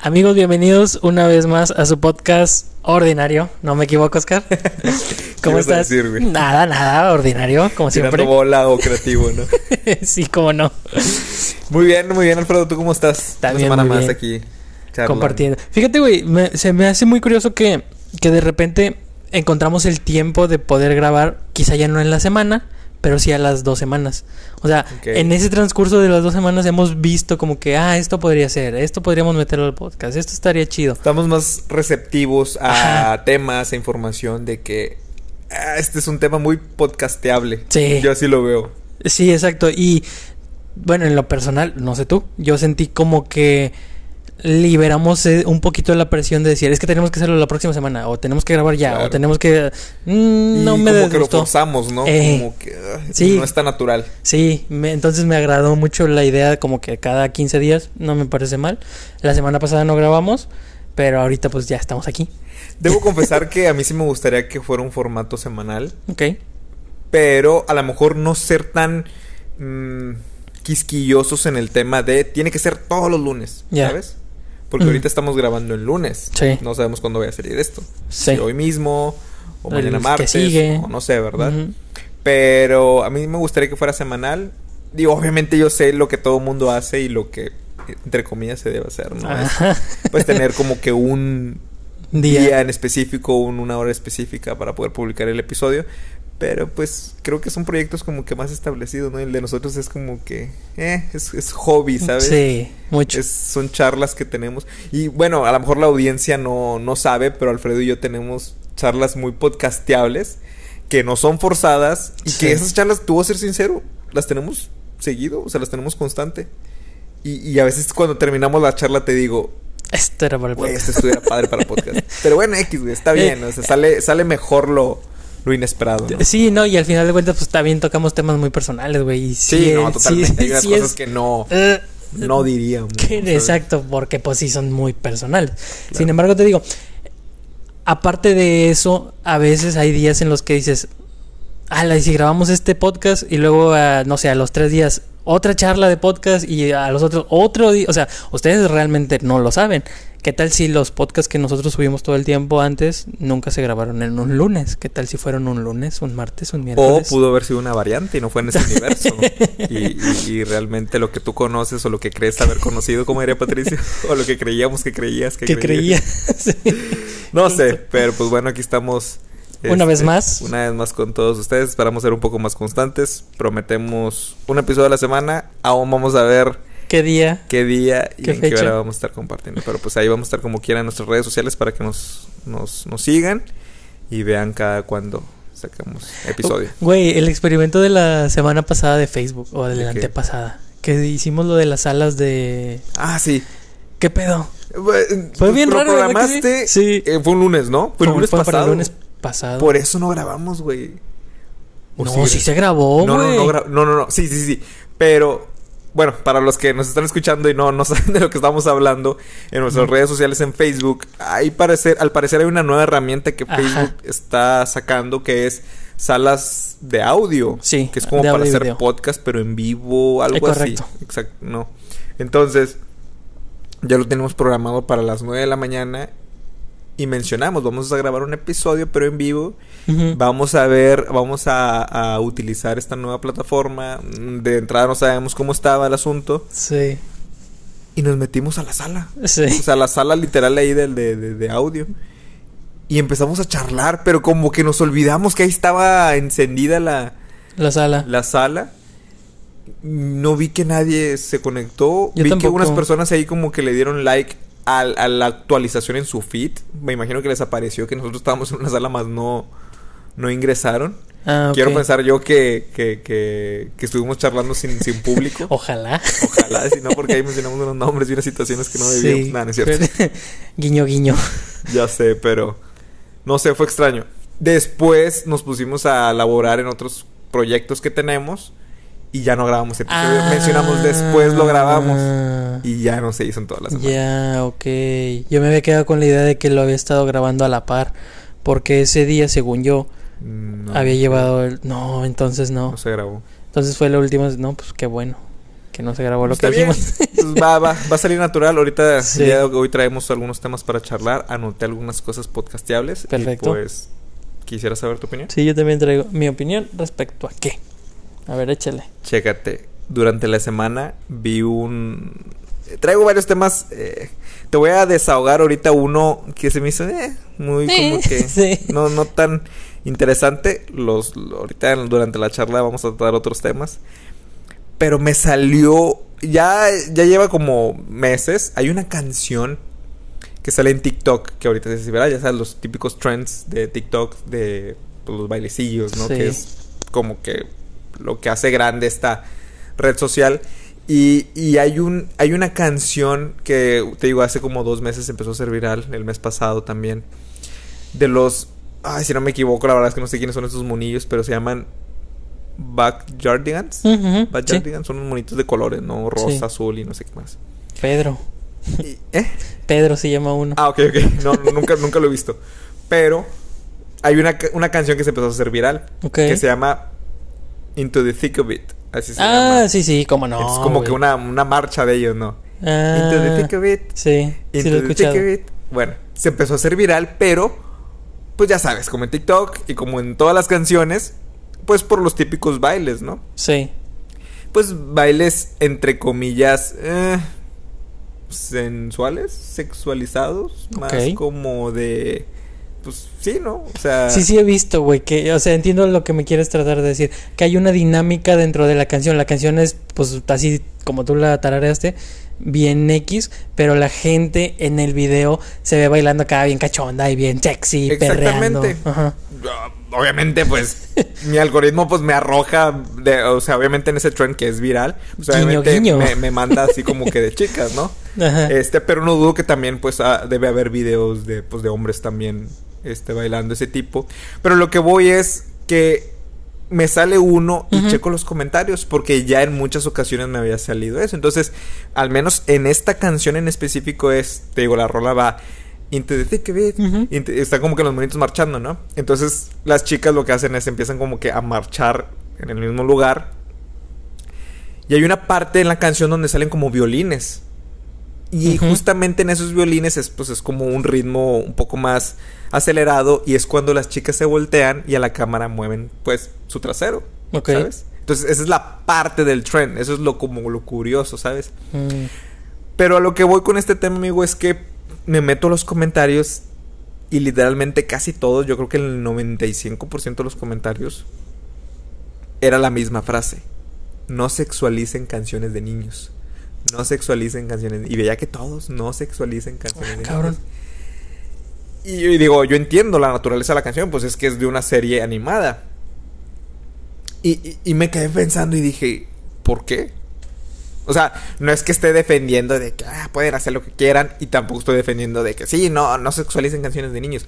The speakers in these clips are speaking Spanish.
Amigos, bienvenidos una vez más a su podcast ordinario. ¿No me equivoco, Oscar? ¿Cómo estás? decir, nada, nada, ordinario, como Tirando siempre. bola o creativo, ¿no? sí, cómo no. muy bien, muy bien, Alfredo. ¿Tú cómo estás? También Una semana muy más aquí. charlando. Compartiendo. Fíjate, güey, me- se me hace muy curioso que, que de repente encontramos el tiempo de poder grabar, quizá ya no en la semana, pero sí a las dos semanas. O sea, en ese transcurso de las dos semanas hemos visto como que, ah, esto podría ser, esto podríamos meterlo al podcast, esto estaría chido. Estamos más receptivos a Ajá. temas, a información de que ah, este es un tema muy podcasteable. Sí. Yo así lo veo. Sí, exacto. Y bueno, en lo personal, no sé tú, yo sentí como que liberamos eh, un poquito de la presión de decir, es que tenemos que hacerlo la próxima semana, o tenemos que grabar ya, Claro. o tenemos que... Mm, no y me como que lo forzamos, ¿no? Eh, como que sí. no está natural. Sí, me- entonces me agradó mucho la idea como que cada 15 días, no me parece mal. La semana pasada no grabamos, pero ahorita pues ya estamos aquí. Debo confesar que a mí sí me gustaría que fuera un formato semanal, Ok. pero a lo mejor no ser tan mm, quisquillosos en el tema de tiene que ser todos los lunes, Ya. ¿sabes? Porque Ujú. ahorita estamos grabando el lunes. Sí. No sabemos cuándo vaya a salir esto. Sí. Si hoy mismo, o El mañana que martes, sigue. o no sé, ¿verdad? Pero a mí me gustaría que fuera semanal. Digo, obviamente yo sé lo que todo mundo hace y lo que, entre comillas, se debe hacer, ¿no? Es, pues tener como que un Día. día, en específico, un- una hora específica para poder publicar el episodio. Pero pues creo que son proyectos como que más establecidos, ¿no? El de nosotros es como que, eh, es, es hobby, ¿sabes? Sí, mucho. Es- son charlas que tenemos. Y bueno, a lo mejor la audiencia no, no sabe, pero Alfredo y yo tenemos charlas muy podcasteables que no son forzadas y Sí. que esas charlas, tú voy a ser sincero, las tenemos seguido, o sea, las tenemos constante. Y, y a veces cuando terminamos la charla te digo, Esto era para el podcast. esto estuviera padre para podcast. Pero bueno, X, güey, está bien, o sea, sale, sale mejor lo, lo inesperado, ¿no? Sí, no, y al final de cuentas, pues también tocamos temas muy personales, güey. y Sí, no, totalmente. Hay unas sí cosas es- que no, Eh, no diríamos. que- exacto, porque pues sí son muy personales. Sin embargo, te digo, aparte de eso, a veces hay días en los que dices, y si grabamos este podcast y luego, ah, no sé, a los tres días otra charla de podcast y a los otros otro día, o sea, ustedes realmente no lo saben. ¿Qué tal si los podcasts que nosotros subimos todo el tiempo antes nunca se grabaron en un lunes? ¿Qué tal si fueron un lunes, un martes, un O miércoles? pudo haber sido una variante y no fue en ese universo. Y, y- y realmente lo que tú conoces o lo que crees haber conocido, como diría Patricio, o lo que creíamos que creías que, que creía. creías. No sé, pero pues bueno, aquí estamos. Una vez más. Una vez más con todos ustedes. Esperamos ser un poco más constantes. Prometemos un episodio a la semana. Aún vamos a ver ¿Qué día? qué día y ¿Qué en qué hora vamos a estar compartiendo. Pero pues ahí vamos a estar como quieran en nuestras redes sociales para que nos, nos, nos sigan y vean cada cuando sacamos episodio. Güey, el experimento de la semana pasada de Facebook o de ¿De la antepasada. Que hicimos lo de las salas de. Ah, sí. ¿Qué pedo? Fue Fue bien raro, ¿verdad que programaste. sí? eh, fue un lunes, ¿no? Fue el Como lunes fue para pasado. el lunes pasado. Por eso no grabamos, güey. ¿O no, sí, se grabó, no, no, güey. no, gra- no, no, no. Sí, sí, sí. Pero, bueno, para los que nos están escuchando y no, no saben de lo que estamos hablando, en nuestras redes sociales en Facebook, hay parecer, al parecer hay una nueva herramienta que Ajá. Facebook está sacando que es salas de audio. Sí, Que es como para hacer video. podcast, pero en vivo, algo así. Exacto, no. Entonces, ya lo tenemos programado para las 9 de la mañana. Y mencionamos, vamos a grabar un episodio, pero en vivo. Vamos a ver, vamos a, a utilizar esta nueva plataforma. De entrada no sabemos cómo estaba el asunto. Sí. Y nos metimos a la sala. Sí. O sea, la sala literal ahí del de, de- de audio. Y empezamos a charlar, pero como que nos olvidamos que ahí estaba encendida la, La sala. la sala. No vi que nadie se conectó. Yo vi que unas personas ahí como que le dieron like al- a, la actualización en su feed. Me imagino que les apareció que nosotros estábamos en una sala más no, no ingresaron. Ah. Quiero pensar yo que, que, que, que estuvimos charlando sin, sin público. Ojalá. Ojalá, si no, porque ahí mencionamos unos nombres y unas situaciones que no debíamos. Sí. Nada, no es cierto. Pero- guiño, guiño. Ya sé, pero no sé, fue extraño. Después nos pusimos a laborar en otros proyectos que tenemos y ya no grabamos episodio. Ah. Mencionamos después lo grabamos y ya no se hizo en todas las semanas. Ya, ok. Yo me había quedado con la idea de que lo había estado grabando a la par. Porque ese día, según yo, No, había llevado el... No, entonces no. No se grabó. Entonces fue lo último. No, pues qué bueno. Que no se grabó lo Está que bien. dijimos. Pues va, va, va a salir natural. Ahorita, Sí. de hoy traemos algunos temas para charlar. Anoté algunas cosas podcasteables. Perfecto. Y pues, quisiera saber tu opinión. sí, yo también traigo mi opinión respecto a qué. A ver, échale. Chécate. Durante la semana vi un. Traigo varios temas. eh, te voy a desahogar ahorita uno que se me hizo eh, muy como que. Sí. No, no tan interesante. Los, ahorita durante la charla vamos a tratar otros temas. Pero me salió. Ya, ya lleva como meses. Hay una canción que sale en TikTok. Que ahorita se verá. Ya sabes, los típicos trends de TikTok. De pues, los bailecillos, ¿no? Sí. Que es como que lo que hace grande esta red social. Y, y hay un hay una canción que te digo hace como dos meses empezó a ser viral el mes pasado también de los ay si no me equivoco la verdad es que no sé quiénes son estos monillos pero se llaman Backyardigans Ujú, sí. Backyardigans son unos monitos de colores no rosa Sí. azul y no sé qué más Pedro. Y- ¿eh? Pedro se llama uno. ah ok ok no nunca nunca lo he visto pero hay una, una canción que se empezó a hacer viral ok. que se llama Into the Thick of It así se ah, llama sí, sí, cómo no. es como que una, una marcha de ellos no Ah, Into the Thick of It Sí, sí Into lo he the escuchado. Thick of It. Bueno, se empezó a hacer viral, pero pues ya sabes, como en TikTok y como en todas las canciones, pues por los típicos bailes, ¿no? Sí. Pues bailes entre comillas eh, sensuales, sexualizados, más Ok. como de pues sí, ¿no? O sea, Sí, sí he visto, güey, que, o sea, entiendo lo que me quieres tratar de decir, que hay una dinámica dentro de la canción, la canción es, pues, así como tú la tarareaste, bien X, pero la gente en el video se ve bailando acá bien cachonda y bien sexy, perreando. Exactamente. Ajá. Ah, Obviamente, pues, mi algoritmo, pues, me arroja, de, o sea, obviamente en ese trend que es viral, pues, Guiño, obviamente guiño. Me, me manda así como que de chicas, ¿no? Ajá. Este, pero no dudo que también, pues, ah, debe haber videos de, pues, de hombres también, este, bailando ese tipo. Pero lo que voy es que me sale uno y checo los comentarios, porque ya en muchas ocasiones me había salido eso. Entonces, al menos en esta canción en específico es, te digo, la rola va... It. Ujú. Into- Está como que los monitos marchando, ¿no? Entonces las chicas lo que hacen es empiezan como que a marchar en el mismo lugar. Y hay una parte en la canción donde salen como violines. Y justamente en esos violines es, pues, es como un ritmo un poco más acelerado. Y es cuando las chicas se voltean y a la cámara mueven pues su trasero. ¿Sabes? Entonces esa es la parte del trend. Eso es lo como lo curioso, ¿sabes? Mm, Pero a lo que voy con este tema, amigo, es que me meto a los comentarios y literalmente casi todos, yo creo que el 95% de los comentarios era la misma frase. No sexualicen canciones de niños. No sexualicen canciones. Y veía que todos no sexualicen canciones de cabrón. niños. Y digo, yo entiendo la naturaleza de la canción, pues es que es de una serie animada. Y, y- y me quedé pensando y dije, ¿por qué? O sea, no es que esté defendiendo de que ah, pueden hacer lo que quieran y tampoco estoy defendiendo de que sí, no, no sexualicen canciones de niños.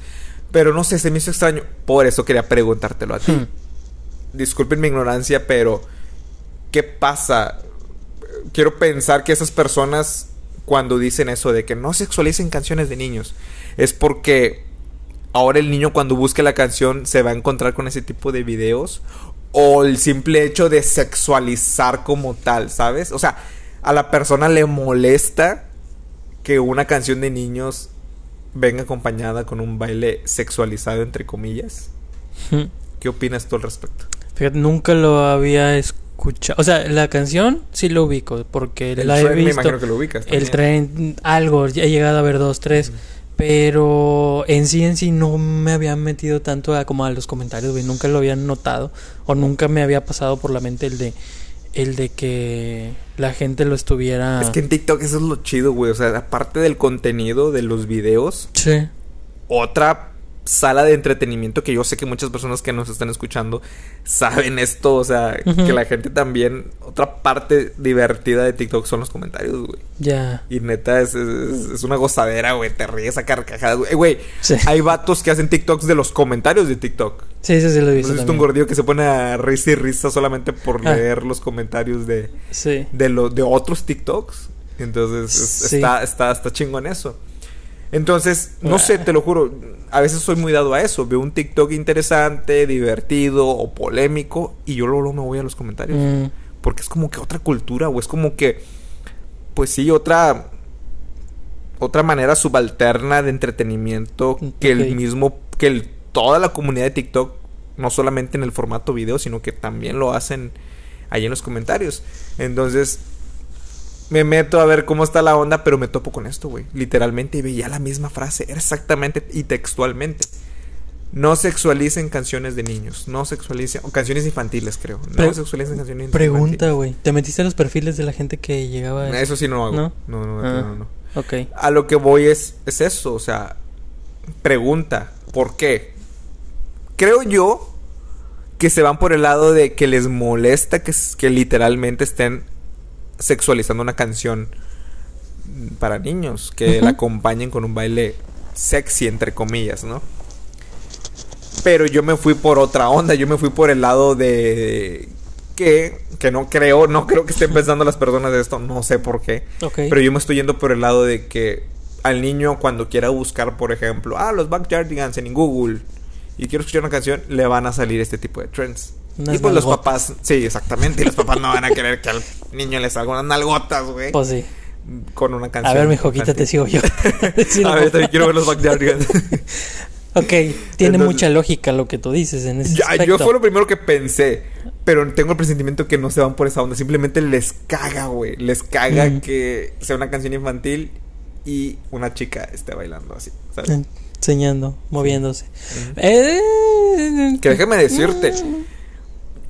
Pero no sé, se me hizo extraño. Por eso quería preguntártelo a ti. Hmm. Disculpen mi ignorancia, pero ¿qué pasa? Quiero pensar que esas personas cuando dicen eso de que no sexualicen canciones de niños es porque ahora el niño cuando busque la canción se va a encontrar con ese tipo de videos o el simple hecho de sexualizar como tal, ¿sabes? O sea, a la persona le molesta que una canción de niños venga acompañada con un baile sexualizado entre comillas. ¿Qué opinas tú al respecto? Fíjate, nunca lo había escuchado. O sea, la canción sí lo ubico, porque El la he trend me visto. imagino que lo ubicas. El tren, algo, ya he llegado a ver dos, tres. Pero en sí, en sí, no me había metido tanto a, como a los comentarios, güey. Nunca lo había notado. O nunca me había pasado por la mente el de el de que la gente lo estuviera. Es que en TikTok eso es lo chido, güey. O sea, aparte del contenido de los videos, Sí. otra sala de entretenimiento que yo sé que muchas personas que nos están escuchando saben esto, o sea, que la gente también, otra parte divertida de TikTok son los comentarios, güey. Ya. Y neta, es, es- es una gozadera, güey, te ríes a carcajadas, güey. Eh, Güey, Sí. hay vatos que hacen TikToks de los comentarios de TikTok. Sí, sí, sí, lo he ¿No visto. visto un gordillo que se pone a risa y risa solamente por Ah. leer los comentarios de, Sí. de, lo, de otros TikToks? Entonces, es- Sí. está, está, está chingón eso. Entonces, no sé, te lo juro, a veces soy muy dado a eso. Veo un TikTok interesante, divertido o polémico y yo luego me voy a los comentarios. Mm, Porque es como que otra cultura o es como que, pues sí, otra otra manera subalterna de entretenimiento que el mismo, que el, toda la comunidad de TikTok, no solamente en el formato video, sino que también lo hacen ahí en los comentarios. Entonces, me meto a ver cómo está la onda, pero me topo con esto, güey. Literalmente, y veía la misma frase, era exactamente y textualmente. No sexualicen canciones de niños, no sexualicen, o canciones infantiles, creo. No Pre- sexualicen canciones Pregunta, güey. ¿Te metiste a los perfiles de la gente que llegaba a infantiles. Eso sí no hago. ¿No? No, no, Ah. no, no. Ok. A lo que voy es, es eso, o sea, pregunta, ¿por qué? Creo yo que se van por el lado de que les molesta que, que literalmente estén sexualizando una canción para niños, que la acompañen con un baile sexy, entre comillas, ¿no? Pero yo me fui por otra onda, yo me fui por el lado de que, que no creo, no creo que estén pensando las personas de esto, no sé por qué. Ok. Pero yo me estoy yendo por el lado de que al niño cuando quiera buscar, por ejemplo, ah, los Backyardigans en Google y quiero escuchar una canción, le van a salir este tipo de trends. Unas y pues los papás, sí, exactamente, y los papás no van a querer que al niño le salgan unas nalgotas, güey, Pues sí. con una canción. A ver, mijo, quítate, infantil. sigo yo. A ver, también quiero ver los Backyardigans. Ok, tiene Entonces- mucha lógica lo que tú dices en ese Ya, aspecto. yo fue lo primero que pensé. Pero tengo el presentimiento que no se van por esa onda. Simplemente les caga, güey. Les caga Mm. que sea una canción infantil y una chica esté bailando así. ¿sabes? Enseñando, moviéndose. Eh, Que déjame decirte.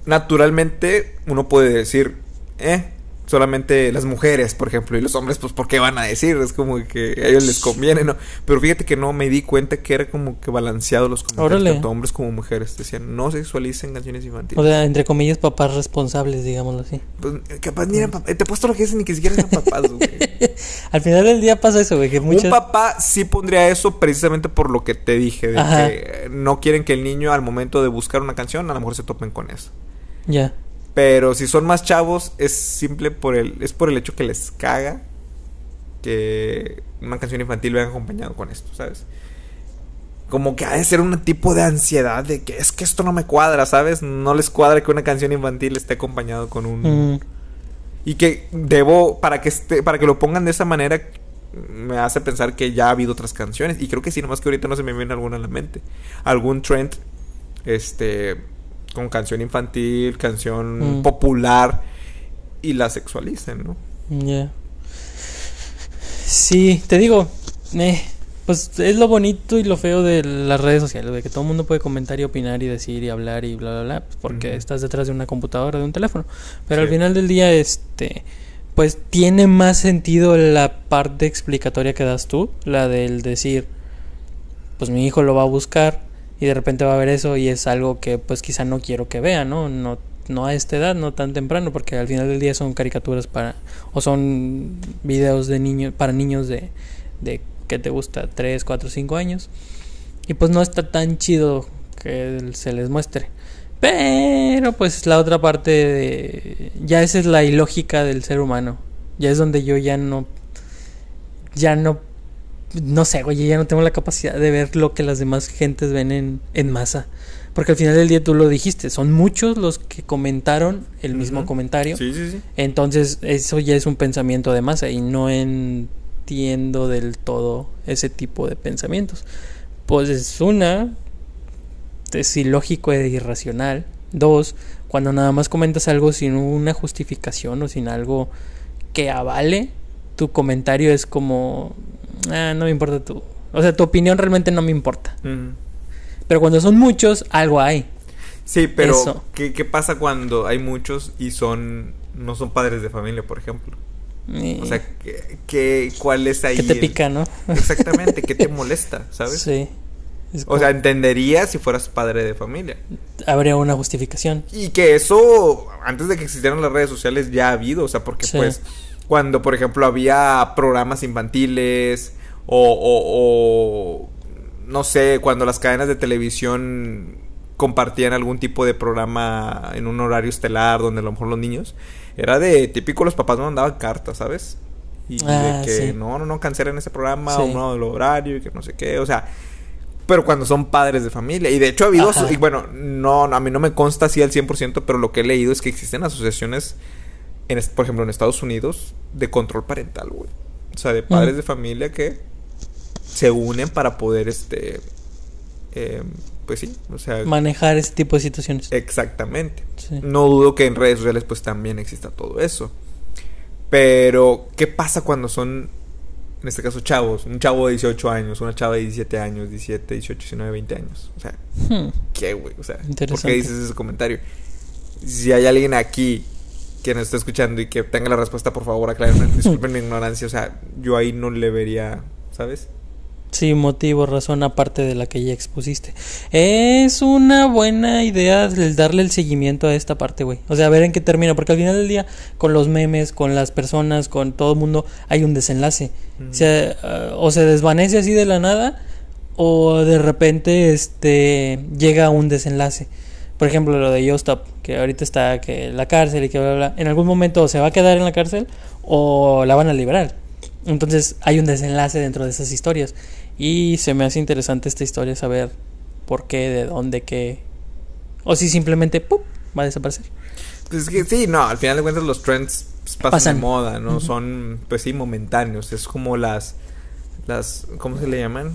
Naturalmente, uno puede decir, eh, solamente las mujeres, por ejemplo, y los hombres, pues, ¿por qué van a decir? Es como que a ellos les conviene, ¿no? Pero fíjate que no, me di cuenta que era como que balanceado los comentarios, Órale. tanto hombres como mujeres. Decían, no sexualicen canciones infantiles. O sea, entre comillas, papás responsables, digámoslo así. Pues, capaz ni eran papás. Te he puesto lo que dicen ni que siquiera eran papás, güey. Al final del día pasa eso, güey, que muchas... Un papá sí pondría eso precisamente por lo que te dije, de Ajá. que no quieren que el niño al momento de buscar una canción a lo mejor se topen con eso. Ya. Pero si son más chavos, es simple por el, es por el hecho que les caga que una canción infantil venga acompañado con esto, ¿sabes? Como que ha de ser un tipo de ansiedad de que es que esto no me cuadra, ¿sabes? No les cuadra que una canción infantil esté acompañado con un Mm, y que debo para que esté, para que lo pongan de esa manera me hace pensar que ya ha habido otras canciones y creo que sí, nomás que ahorita no se me viene alguna a la mente. Algún trend este con canción infantil, canción Mm. popular y la sexualicen, ¿no? ya. Sí, te digo, eh, pues es lo bonito y lo feo de las redes sociales, de que todo el mundo puede comentar y opinar y decir y hablar y bla, bla, bla, pues, porque estás detrás de una computadora, de un teléfono. Pero al final del día, este, pues tiene más sentido la parte explicatoria que das tú, la del decir, pues mi hijo lo va a buscar y de repente va a ver eso y es algo que pues quizá no quiero que vea, ¿no? No no a esta edad, no tan temprano, porque al final del día son caricaturas para o son videos de niños para niños de de que te gusta 3, 4, 5 años. Y pues no está tan chido que se les muestre. Pero pues la otra parte de ya esa es la ilógica del ser humano. Ya es donde yo ya no ya no no sé, güey, ya no tengo la capacidad de ver lo que las demás gentes ven en, en masa. Porque al final del día tú lo dijiste, son muchos los que comentaron el mismo comentario. Sí, sí, sí. Entonces eso ya es un pensamiento de masa y no entiendo del todo ese tipo de pensamientos. Pues es una, es ilógico e irracional. Dos, cuando nada más comentas algo sin una justificación o sin algo que avale, tu comentario es como, ah, no me importa tu... O sea, tu opinión realmente no me importa. Pero cuando son muchos, algo hay. Sí, pero Eso. ¿qué, qué pasa cuando hay muchos y son no son padres de familia, por ejemplo? Y- O sea, ¿qué, qué- cuál es ahí? que te el- pica, ¿no? Exactamente, ¿qué te molesta, sabes? Sí. O sea, entendería si fueras padre de familia. habría una justificación. Y que eso, antes de que existieran las redes sociales, ya ha habido. O sea, porque Sí. pues, cuando, por ejemplo, había programas infantiles o, o- o, no sé, cuando las cadenas de televisión compartían algún tipo de programa en un horario estelar donde a lo mejor los niños, era de típico los papás no mandaban cartas, ¿sabes? Y Ah, de que sí. no, no, no, cancelen ese programa Sí. o no el horario y que no sé qué. O sea, pero cuando son padres de familia. Y de hecho ha habido, Ajá. y bueno, no, no, a mí no me consta así al 100%, pero lo que he leído es que existen asociaciones, en, por ejemplo, en Estados Unidos, de control parental, güey. O sea, de padres Mm. de familia que se unen para poder, este, eh, pues sí, o sea, Manejar ese tipo de situaciones. exactamente. Sí. No dudo que en redes sociales pues también exista todo eso. Pero, ¿qué pasa cuando son, en este caso, chavos? Un chavo de 18 años, una chava de 17 años, 17, 18, 19, 20 años. O sea, Hmm. ¿qué, güey? O sea, ¿por qué dices ese comentario? Si hay alguien aquí que nos está escuchando y que tenga la respuesta, por favor, aclárenme. Disculpen mi ignorancia. O sea, yo ahí no le vería, ¿sabes? Sí, motivo, razón aparte de la que ya expusiste. Es una buena idea el darle el seguimiento a esta parte, güey. O sea, a ver en qué termina, porque al final del día, con los memes, con las personas, con todo el mundo, hay un desenlace. Ujú. O sea, ah, o se desvanece así de la nada, o de repente este llega a un desenlace. Por ejemplo, lo de Yostop, que ahorita está que en la cárcel y que bla, bla, bla. En algún momento o se va a quedar en la cárcel o la van a liberar. Entonces hay un desenlace dentro de esas historias. Y se me hace interesante esta historia, saber por qué, de dónde, qué. O si simplemente ¡pum! va a desaparecer. Pues es que sí, no, al final de cuentas los trends pues, pasan, Pasan. de moda, ¿no? Son, pues sí, momentáneos. Es como las, las, ¿cómo se le llaman?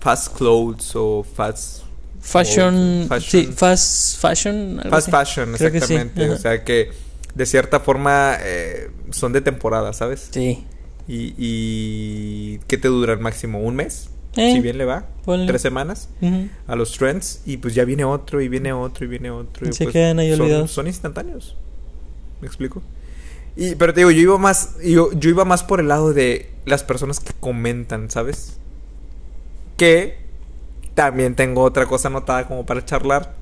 Fast clothes o fast... Fashion, o fashion- sí, fast fashion. algo Fast así. fashion, Creo que sí, exactamente. O sea que de cierta forma eh, son de temporada, ¿sabes? Sí. Y, y ¿qué te duran máximo? ¿Un mes? Eh, si bien le va. ponle. Tres semanas Ujú. a los trends y pues ya viene otro y viene otro y viene otro. Y Se pues, quedan ahí son, olvidados. Son instantáneos. ¿Me explico? Y, pero te digo, yo iba más, yo, yo iba más por el lado de las personas que comentan, ¿sabes? Que también tengo otra cosa anotada como para charlar.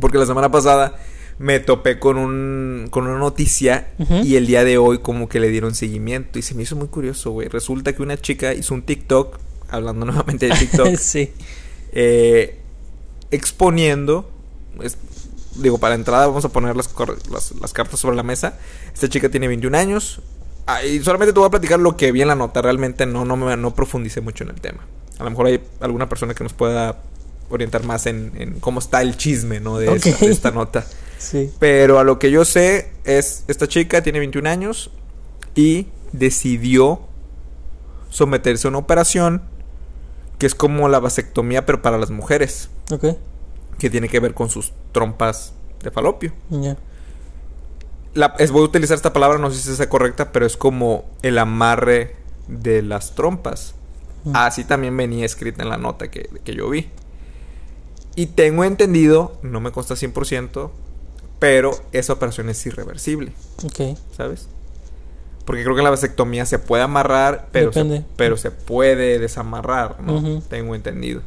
Porque la semana pasada me topé con un con una noticia y el día de hoy como que le dieron seguimiento y se me hizo muy curioso, güey. Resulta que una chica hizo un TikTok, hablando nuevamente de TikTok, sí. eh, exponiendo, es- digo, para entrada vamos a poner las, cor- las, las cartas sobre la mesa. Esta chica tiene 21 años. Ah, y solamente te voy a platicar lo que vi en la nota. Realmente no, no, me, no profundicé mucho en el tema. A lo mejor hay alguna persona que nos pueda orientar más en, en cómo está el chisme, ¿no? De, esta, de esta nota. Sí. Pero a lo que yo sé es, esta chica tiene 21 años y decidió someterse a una operación que es como la vasectomía, pero para las mujeres, Ok. que tiene que ver con sus trompas de falopio. Ya. La, es, voy a utilizar esta palabra, no sé si es correcta, pero es como el amarre de las trompas. Mm. Así también venía escrita en la nota que, que yo vi. Y tengo entendido, no me consta 100%, pero esa operación es irreversible, Ok. ¿sabes? Porque creo que la vasectomía se puede amarrar, pero, se, Depende. pero se puede desamarrar, ¿no? Tengo entendido.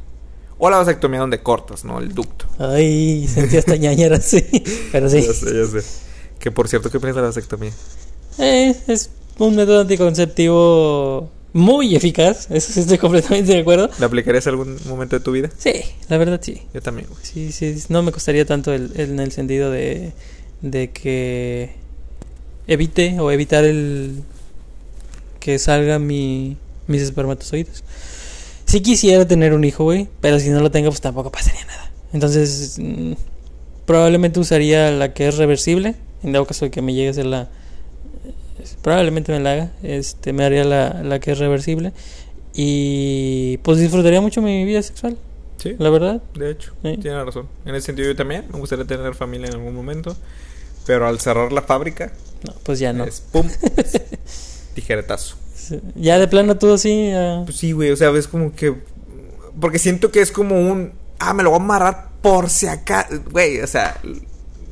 O la vasectomía donde cortas, ¿no? El ducto. Ay, sentí hasta ñañera, sí. Pero sí. Ya sé, ya sé. Que por cierto, ¿qué opinas de la vasectomía? Eh, es un método anticonceptivo muy eficaz. Eso sí estoy completamente de acuerdo. ¿La aplicarías en algún momento de tu vida? Sí, la verdad sí. Yo también, güey. Sí, sí, no me costaría tanto el, el- en el sentido de, de que evite o evitar el que salga mi, mis espermatozoides. Sí quisiera tener un hijo, güey, pero si no lo tengo, pues tampoco pasaría nada. Entonces, mm, probablemente usaría la que es reversible, en dado caso de que me llegue a ser la... Probablemente me la haga, este, me haría la, la que es reversible y pues disfrutaría mucho mi vida sexual, Sí, la verdad. de hecho, Sí. tiene razón. En ese sentido yo también me gustaría tener familia en algún momento. Pero al cerrar la fábrica, No, pues ya no. es pum, tijeretazo. Sí. Ya de plano todo así. Pues sí, güey, o sea, ves como que... Porque siento que es como un... Ah, me lo voy a amarrar por si acá... Güey, o sea,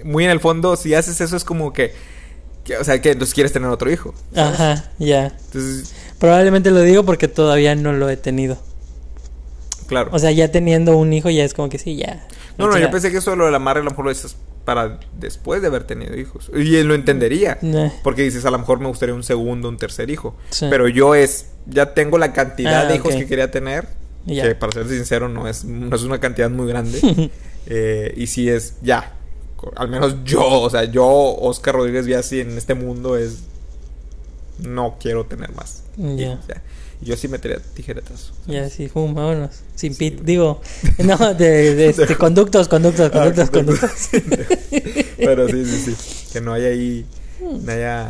muy en el fondo, si haces eso es como que... o sea, que entonces quieres tener otro hijo. ¿sabes? Ajá, ya. Entonces, Probablemente lo digo porque todavía no lo he tenido. claro. O sea, ya teniendo un hijo ya es como que sí, ya. no, no, yo pensé que eso lo del amarre a lo mejor lo dices para después de haber tenido hijos. Y él lo entendería. nah, Porque dices, a lo mejor me gustaría un segundo, un tercer hijo. Sí. Pero yo es, ya tengo la cantidad Ah, de hijos que quería tener. Ya. Que para ser sincero no es, no es una cantidad muy grande. Eh, y si es, ya. Al menos yo, o sea, yo, Oscar Rodríguez Viasi en este mundo es no quiero tener más. Y Ya. Yo sí metería tijeretazo. Ya, sí, fum, vámonos. Sin pit, digo, no, de, de, este, conductos, conductos, Ah, conductos, conductos. Pero sí, sí, sí. Que no haya ahí, no haya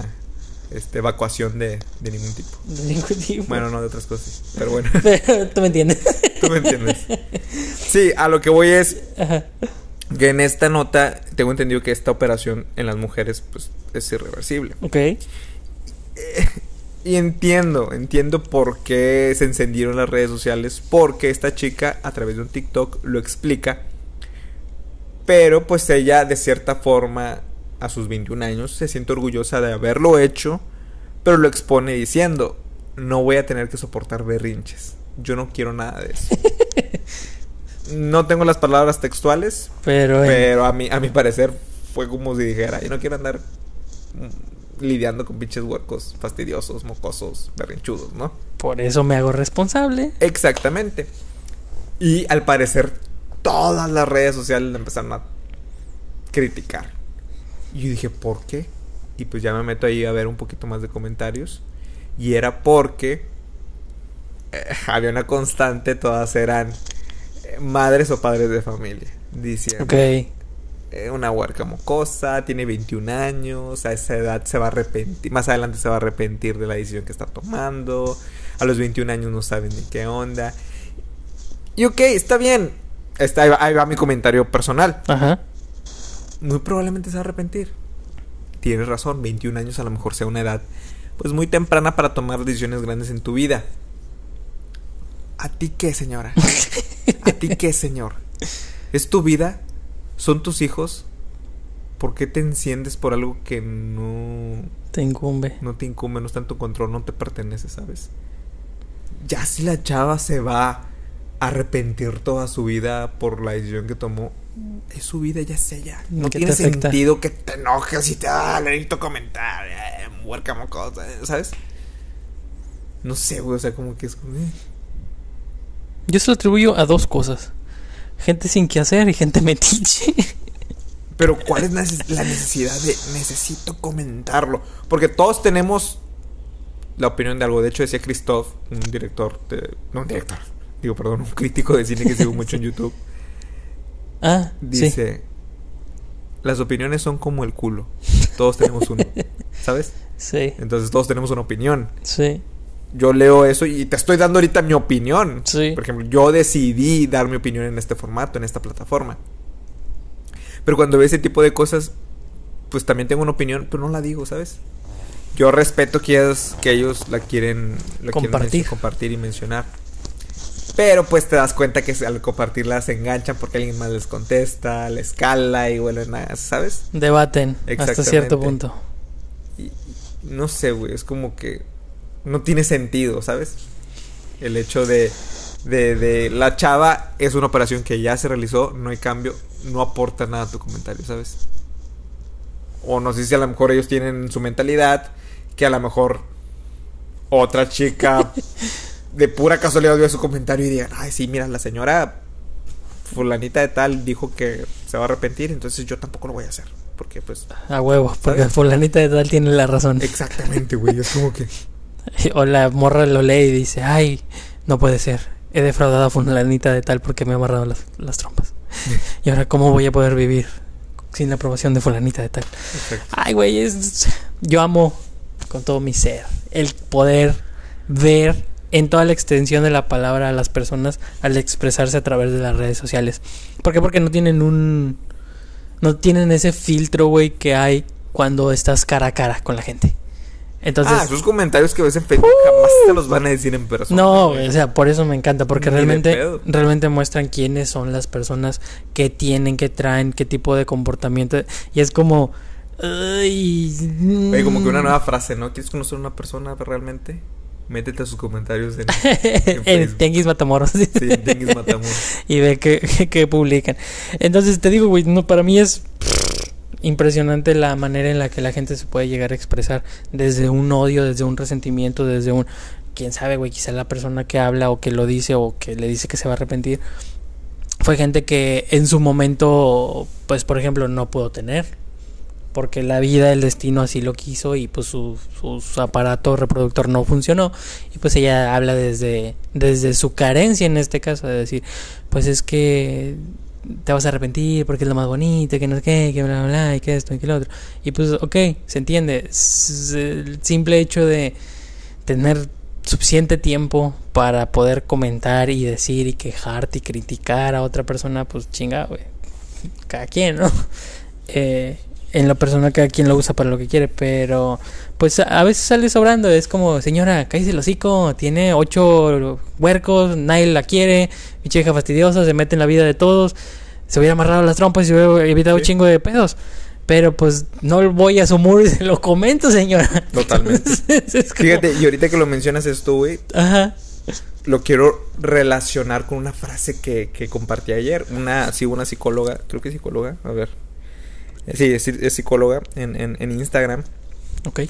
este, evacuación de, de ningún tipo. De ningún tipo. Bueno, no de otras cosas. Pero bueno, Pero tú me entiendes. tú me entiendes. Sí, a lo que voy es Ajá. Que en esta nota tengo entendido que esta operación en las mujeres pues es irreversible. Ok. Y entiendo, entiendo por qué se encendieron las redes sociales, porque esta chica a través de un TikTok lo explica. Pero pues ella de cierta forma a sus 21 años se siente orgullosa de haberlo hecho, pero lo expone diciendo, no voy a tener que soportar berrinches. Yo no quiero nada de eso. no tengo las palabras textuales, Pero, eh, pero a mi, a mi parecer fue como si dijera, yo no quiero andar mm, lidiando con pinches huecos fastidiosos, mocosos, berrinchudos, ¿no? por eso me hago responsable. Exactamente. Y al parecer todas las redes sociales le empezaron a criticar. Y yo dije, ¿por qué? Y pues ya me meto ahí a ver un poquito más de comentarios. Y era porque eh, había una constante, todas eran madres o padres de familia. Diciendo, Ok. eh, una huerca mocosa, tiene 21 años, a esa edad se va a arrepentir, más adelante se va a arrepentir de la decisión que está tomando, a los 21 años no saben ni qué onda. Y ok, está bien, está, ahí, va, ahí va mi comentario personal, Ajá. muy probablemente se va a arrepentir. Tienes razón, 21 años a lo mejor sea una edad pues muy temprana para tomar decisiones grandes en tu vida. ¿A ti qué, señora? ¿A ti qué, señor? ¿Es tu vida? ¿Son tus hijos? ¿Por qué te enciendes por algo que no, Te incumbe. no te incumbe, no está en tu control, no te pertenece, ¿sabes? Ya si la chava se va a arrepentir toda su vida por la decisión que tomó, es su vida, ya es ella. No ¿Qué tiene sentido que te enojes y te ah, le necesito comentar, eh, huerca mocosa, ¿sabes? No sé, güey, o sea, como que es como... eh. Yo se lo atribuyo a dos cosas. Gente sin que hacer y gente metiche. Pero ¿cuál es la necesidad de necesito comentarlo? Porque todos tenemos la opinión de algo. De hecho, decía Christoph, un director, de, no un director, digo, perdón, un crítico de cine que sigo mucho en YouTube, Ah, sí. dice, las opiniones son como el culo. Todos tenemos uno, ¿sabes? Sí, Entonces todos tenemos una opinión. sí. Yo leo eso y te estoy dando ahorita mi opinión. Sí. Por ejemplo, yo decidí dar mi opinión en este formato, en esta plataforma. Pero cuando veo ese tipo de cosas, pues también tengo una opinión, pero no la digo, ¿sabes? Yo respeto que ellos, que ellos la quieren, la Compartir. compartir y mencionar. Pero pues te das cuenta que al compartirla se enganchan porque alguien más les contesta, les cala y vuelven a, ¿sabes? Debaten hasta cierto punto. Y no sé, güey, es como que no tiene sentido, ¿sabes? El hecho de, de, de la chava es una operación que ya se realizó, no hay cambio, no aporta nada a tu comentario, ¿sabes? O no sé si a lo mejor ellos tienen su mentalidad, que a lo mejor otra chica de pura casualidad vio su comentario y digan, ay, sí, mira, la señora fulanita de tal dijo que se va a arrepentir, entonces yo tampoco lo voy a hacer. Porque pues... A huevo, porque ¿Sabes? fulanita de tal tiene la razón. Exactamente, güey, es como que... O la morra lo lee y dice, ay, no puede ser. He defraudado a fulanita de tal porque me ha amarrado las, las trompas. Y ahora, ¿cómo voy a poder vivir sin la aprobación de fulanita de tal? Ay, güey, es... yo amo con todo mi ser el poder ver en toda la extensión de la palabra a las personas al expresarse a través de las redes sociales. ¿Por qué? Porque no tienen un... No tienen ese filtro, güey, que hay cuando estás cara a cara con la gente. Entonces... ah, esos comentarios que ves en Facebook jamás te los van a decir en persona. No, o sea, por eso me encanta, porque Ni realmente, realmente muestran quiénes son las personas que tienen, que traen, qué tipo de comportamiento. Y es como. ay, Oye, como que una mm. nueva frase, ¿no? ¿Quieres conocer a una persona realmente? Métete a sus comentarios en. Tenguis Matamoros. Sí, en Tianguis Matamoros. y ve que, que publican. Entonces te digo, güey, no, para mí es impresionante la manera en la que la gente se puede llegar a expresar desde un odio, desde un resentimiento, desde un quién sabe, güey, quizá la persona que habla o que lo dice o que le dice que se va a arrepentir. Fue gente que en su momento, pues por ejemplo, no pudo tener porque la vida, el destino así lo quiso y pues su, su, su aparato reproductor no funcionó. Y pues ella habla desde, desde su carencia en este caso de decir, pues es que te vas a arrepentir porque es lo más bonito, que no sé qué, que bla, bla, bla, y que esto y que lo otro. Y pues, ok, se entiende. El simple hecho de tener suficiente tiempo para poder comentar y decir y quejarte y criticar a otra persona, pues chinga, güey. Cada quien, ¿no? Eh, en lo personal, cada quien lo usa para lo que quiere, pero pues a- veces sale sobrando. Es como, señora, cállese el hocico, tiene ocho huercos, nadie la quiere, mi hija fastidiosa, se mete en la vida de todos. Se hubiera amarrado las trompas y se hubiera evitado un chingo de pedos. Pero pues no voy a su muro y se lo comento, señora. Totalmente. Entonces, es como- Fíjate, y ahorita que lo mencionas esto, güey, Ajá. lo quiero relacionar con una frase que, que compartí ayer. Una, sí, una psicóloga, creo que psicóloga, a ver. Sí, es, es psicóloga en, en, en Instagram. Ok.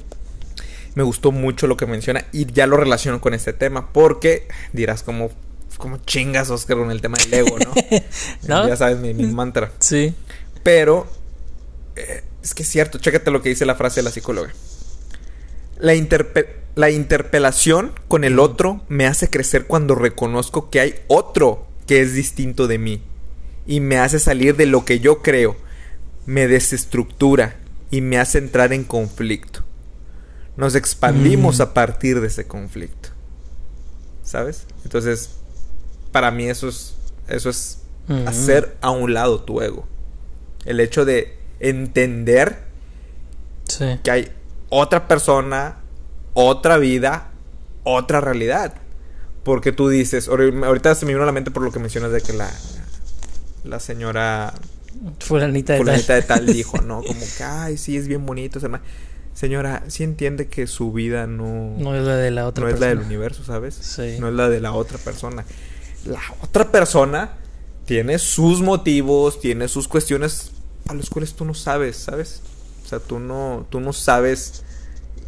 Me gustó mucho lo que menciona y ya lo relaciono con este tema porque dirás como, como chingas, Oscar, con el tema del ego, ¿no? ¿No? Ya sabes mi, mi mantra. Sí. Pero eh, es que es cierto, chécate lo que dice la frase de la psicóloga. La, interpe- la interpelación con el otro me hace crecer cuando reconozco que hay otro que es distinto de mí y me hace salir de lo que yo creo, me desestructura y me hace entrar en conflicto. Nos expandimos Mm. a partir de ese conflicto. ¿Sabes? Entonces, para mí eso es eso es Mm. hacer a un lado tu ego. El hecho de entender Sí. que hay otra persona, otra vida, otra realidad. Porque tú dices, ahor- ahorita se me vino a la mente por lo que mencionas de que la, la señora Fulanita de fulanita tal. de tal dijo, ¿no? Como que, ay, sí, es bien bonito. ser ma-". Señora, sí entiende que su vida no, No es la de la otra no es la del universo, ¿sabes? Sí. No es la de la otra persona. La otra persona tiene sus motivos, tiene sus cuestiones a las cuales tú no sabes, ¿sabes? O sea, tú no, tú no sabes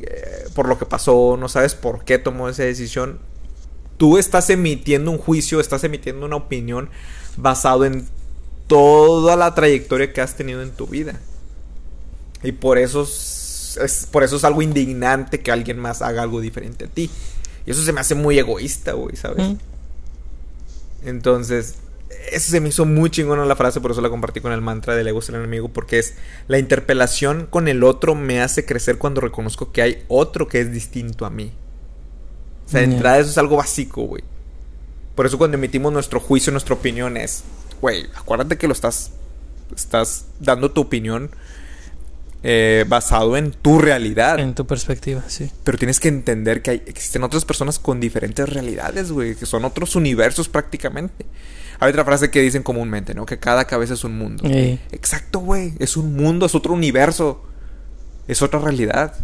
eh, por lo que pasó, no sabes por qué tomó esa decisión. Tú estás emitiendo un juicio, estás emitiendo una opinión basado en toda la trayectoria que has tenido en tu vida. Y por eso es, es- por eso es algo indignante que alguien más haga algo diferente a ti. Y eso se me hace muy egoísta, güey, ¿sabes? Mm. Entonces, eso se me hizo muy chingona la frase, por eso la compartí con el mantra del ego es el enemigo, porque es la interpelación con el otro me hace crecer cuando reconozco que hay otro que es distinto a mí. O sea, de entrada eso es algo básico, güey. Por eso cuando emitimos nuestro juicio, nuestra opinión es, güey, acuérdate que lo estás, estás dando tu opinión eh, basado en tu realidad. En tu perspectiva, sí. Pero tienes que entender que hay, existen otras personas con diferentes realidades, güey, que son otros universos prácticamente. Hay otra frase que dicen comúnmente, ¿no? Que cada cabeza es un mundo. Exacto, güey. Es un mundo, es otro universo. Es otra realidad.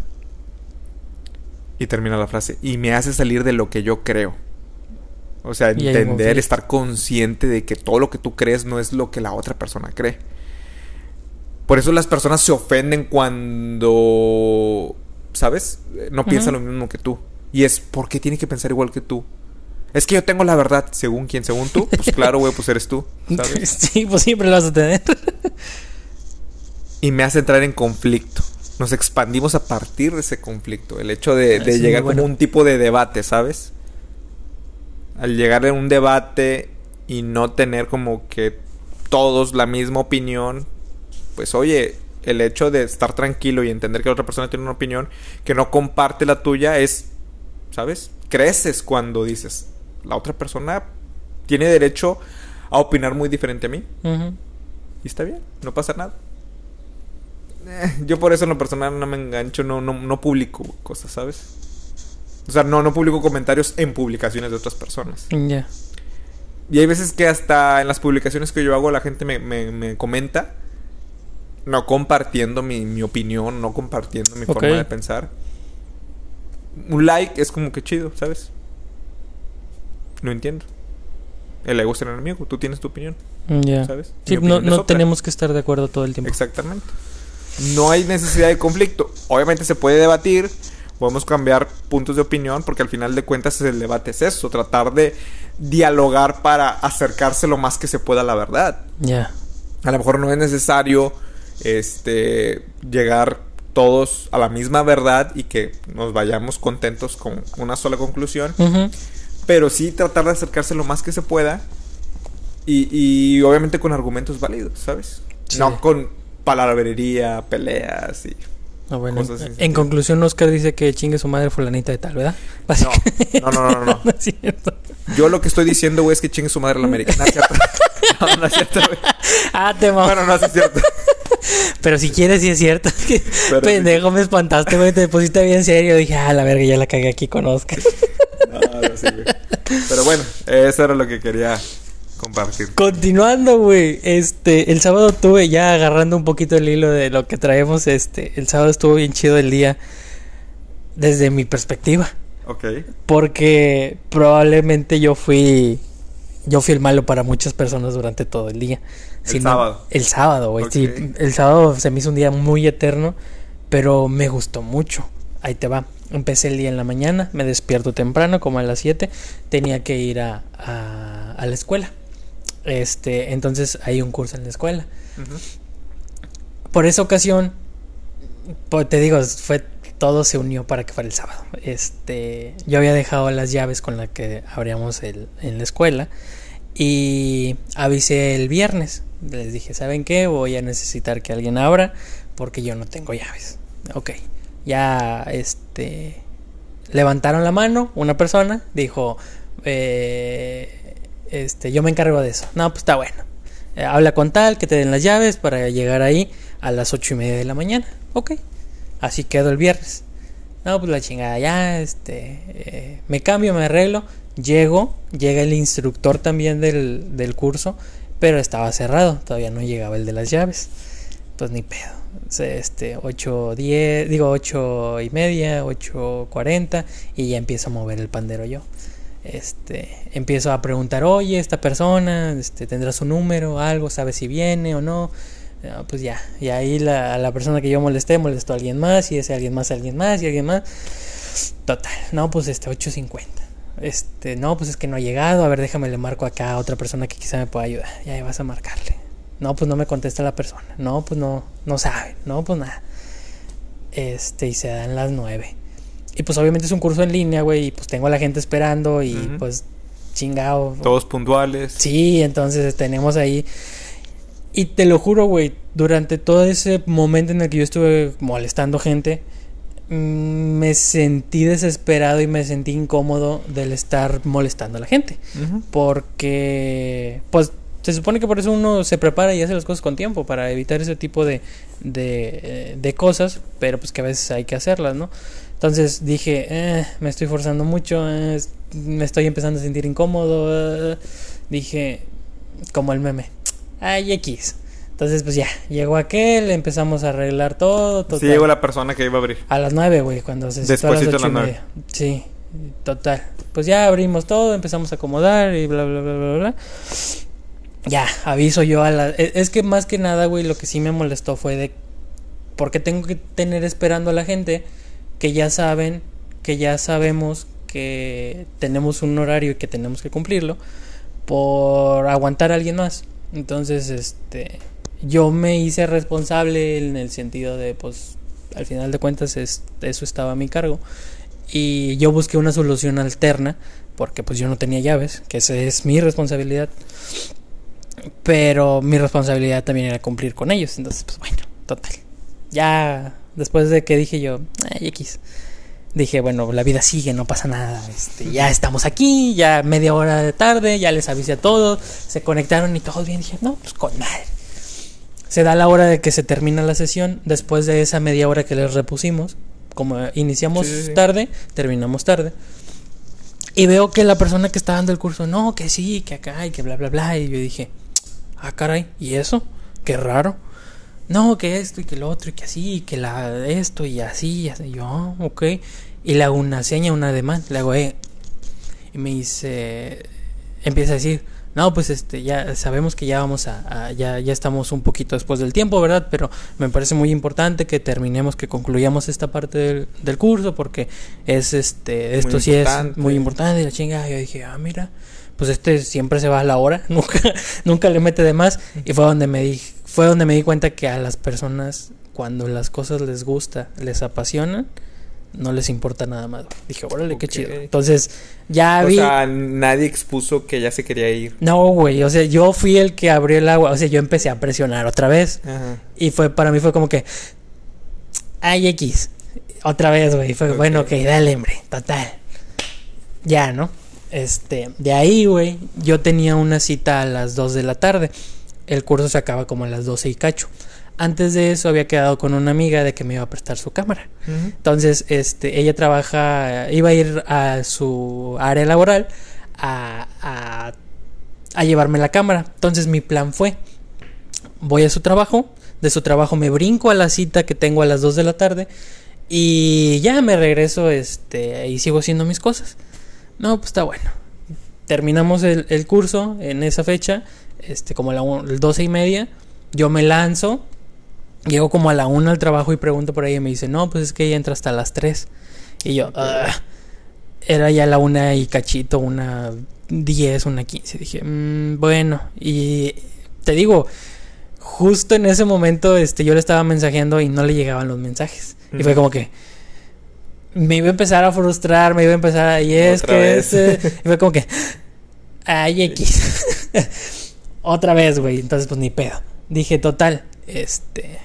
Y termina la frase. Y me hace salir de lo que yo creo. O sea, entender, estar consciente de que todo lo que tú crees no es lo que la otra persona cree. Por eso las personas se ofenden cuando, ¿sabes? No piensan lo mismo que tú. Y es, ¿por qué tiene que pensar igual que tú? Es que yo tengo la verdad, según quién, según tú. Pues claro, güey, pues eres tú, ¿sabes? sí, pues siempre lo vas a tener. y me hace entrar en conflicto. Nos expandimos a partir de ese conflicto. El hecho de, es llegar bueno. como un tipo de debate, ¿sabes? Al llegar a un debate y no tener como que todos la misma opinión, pues oye, el hecho de estar tranquilo y entender que la otra persona tiene una opinión que no comparte la tuya es, ¿sabes? Creces cuando dices, la otra persona tiene derecho a opinar muy diferente a mí. Y está bien, no pasa nada. Eh, yo por eso en lo personal no me engancho, no, no, no publico cosas, ¿sabes? O sea, no, no publico comentarios en publicaciones de otras personas. Ya. Y hay veces que hasta en las publicaciones que yo hago la gente me, me- me comenta, no compartiendo mi, mi opinión, no compartiendo mi forma de pensar. Un like es como que chido, ¿sabes? No entiendo. El ego es el enemigo, tú tienes tu opinión, Ya. ¿sabes? Sí, no, no tenemos que estar de acuerdo todo el tiempo. Exactamente. No hay necesidad de conflicto. Obviamente se puede debatir, podemos cambiar puntos de opinión, porque al final de cuentas el debate es eso, tratar de dialogar para acercarse lo más que se pueda a la verdad. Ya. A lo mejor no es necesario este, llegar todos a la misma verdad y que nos vayamos contentos con una sola conclusión. Pero sí tratar de acercarse lo más que se pueda. Y, y obviamente con argumentos válidos, ¿sabes? Sí. No con palabrería, peleas y... Ah, bueno, en conclusión, Oscar dice que chingue su madre fulanita de tal, ¿verdad? No, no, no, no, no. no es cierto. Yo lo que estoy diciendo, güey, es que chingue su madre la América. No, es cierto. No, no es cierto, güey. Ah, te mamo. Bueno, no es cierto. Pero si quieres, sí es cierto. Pero- Pendejo, me espantaste, güey. Te pusiste bien serio. Dije, ah, la verga, ya la cagué aquí con Oscar. No, no, sí, güey. Pero bueno, eso era lo que quería compartir. Continuando, güey. Este, el sábado tuve ya agarrando un poquito el hilo de lo que traemos. Este, el sábado estuvo bien chido el día. Desde mi perspectiva. Ok. Porque probablemente yo fui. Yo fui el malo para muchas personas durante todo el día. El sábado. El sábado, güey. Sí, el sábado se me hizo un día muy eterno. Pero me gustó mucho. Ahí te va. Empecé el día en la mañana. Me despierto temprano, como a las 7. Tenía que ir a, a, a la escuela. Este, entonces hay un curso en la escuela. Por esa ocasión, pues te digo, fue todo se unió para que fuera el sábado. Este, yo había dejado las llaves con las que abríamos el, en la escuela y avisé el viernes. Les dije, ¿saben qué? Voy a necesitar que alguien abra porque yo no tengo llaves. Ok, ya este levantaron la mano una persona, dijo, eh, este, yo me encargo de eso. No, pues está bueno. Eh, habla con tal que te den las llaves para llegar ahí a las ocho y media de la mañana. Ok. Así quedó el viernes. No, pues la chingada, ya, este, eh, me cambio, me arreglo, llego, llega el instructor también del, del curso, pero estaba cerrado, todavía no llegaba el de las llaves. Pues ni pedo. Este, 8, 10, digo 8 y media, 8, 40 y ya empiezo a mover el pandero yo. Este, empiezo a preguntar, oye, esta persona, este, tendrá su número, algo, sabe si viene o no. Ah, pues ya, y ahí la, la persona que yo molesté molestó a alguien más, y ese alguien más, alguien más, y alguien más. Total, no, pues este, 8.50. Este, no, pues es que no ha llegado, a ver, déjame le marco acá a otra persona que quizá me pueda ayudar. Ya ahí vas a marcarle. No, pues no me contesta la persona. No, pues no, no sabe. No, pues nada. Este, y se dan las 9. Y pues obviamente es un curso en línea, güey, y pues tengo a la gente esperando y pues chingado. Todos puntuales. Sí, entonces tenemos ahí. Y te lo juro, güey, durante todo ese momento en el que yo estuve molestando gente, mm, me sentí desesperado y me sentí incómodo del estar molestando a la gente. Porque, pues, se supone que por eso uno se prepara y hace las cosas con tiempo, para evitar ese tipo de, de, eh, de cosas, pero pues que a veces hay que hacerlas, ¿no? Entonces dije, eh, me estoy forzando mucho, eh, me estoy empezando a sentir incómodo. eh. Dije, como el meme, ay, X. Entonces, pues ya, llegó aquel, empezamos a arreglar todo. Sí total. llegó la persona que iba a abrir. A las nueve, güey, cuando se citó a las ocho y las media. Sí, total. Pues ya abrimos todo, empezamos a acomodar y bla, bla, bla, bla, bla. Ya, aviso yo a la... e- Es que más que nada, güey, lo que sí me molestó fue de... ¿Por qué tengo que tener esperando a la gente que ya saben, que ya sabemos que tenemos un horario y que tenemos que cumplirlo por aguantar a alguien más? Entonces, este... Yo me hice responsable en el sentido de, pues, al final de cuentas es, eso estaba a mi cargo. Y yo busqué una solución alterna, porque pues yo no tenía llaves, que esa es mi responsabilidad. Pero mi responsabilidad también era cumplir con ellos. Entonces, pues bueno, total. Ya después de que dije yo, ay, X. Dije, bueno, la vida sigue, no pasa nada. Este, ya estamos aquí, ya media hora de tarde, ya les avisé a todos, se conectaron y todos bien. Dije, no, pues con madre. Se da la hora de que se termina la sesión. Después de esa media hora que les repusimos, como iniciamos Sí, sí, sí. tarde, terminamos tarde. Y veo que la persona que está dando el curso, no, que sí, que acá y que bla, bla, bla. Y yo dije, ah, caray, ¿y eso? Qué raro. No, que esto y que lo otro y que así, y que la esto y así, y así. Yo, ah, ok. Y le hago una seña, una ademán, le hago, eh. Y me dice, empieza a decir, no, pues este, ya sabemos que ya vamos a, a- ya, ya estamos un poquito después del tiempo, ¿verdad? Pero me parece muy importante que terminemos, que concluyamos esta parte del, del curso, porque es este, esto sí importante. es muy importante, y la chinga. Yo dije, ah, mira, pues este siempre se va a la hora, nunca, nunca le mete de más. Y fue donde me di, fue donde me di cuenta que a las personas, cuando las cosas les gusta, les apasionan, no les importa nada más. Dije, órale, qué chido. Entonces, ya O vi. sea, nadie expuso que ya se quería ir. no, güey, o sea, yo fui el que abrió el agua, o sea, yo empecé a presionar otra vez. Ajá. Y fue, para mí fue como que, ay, X, otra vez, güey. Fue, Ok. bueno, ok, dale, hombre, total. Ya, ¿no? Este, de ahí, güey, yo tenía una cita a las 2 de la tarde. El curso se acaba como a las 12 y cacho. Antes de eso había quedado con una amiga de que me iba a prestar su cámara. Entonces, este, ella trabaja, iba a ir a su área laboral a, a, a llevarme la cámara. Entonces, mi plan fue, voy a su trabajo, de su trabajo me brinco a la cita que tengo a las 2 de la tarde y ya me regreso, este, y sigo haciendo mis cosas. No, pues está bueno. Terminamos el, el curso en esa fecha, este, como a las 12 y media, yo me lanzo, Llego como a la una al trabajo y pregunto por ahí y me dice, no, pues es que ella entra hasta las 3. Y yo, "Ah". era ya la una y cachito, una 10, una 15. Dije, "Mm, bueno, y te digo, justo en ese momento este, yo le estaba mensajeando y no le llegaban los mensajes. Y fue como que me iba a empezar a frustrar, me iba a empezar a... Y es Otra que... vez. este", y fue como que... Ay, X. Otra vez, güey. Entonces, pues ni pedo. Dije, total, este...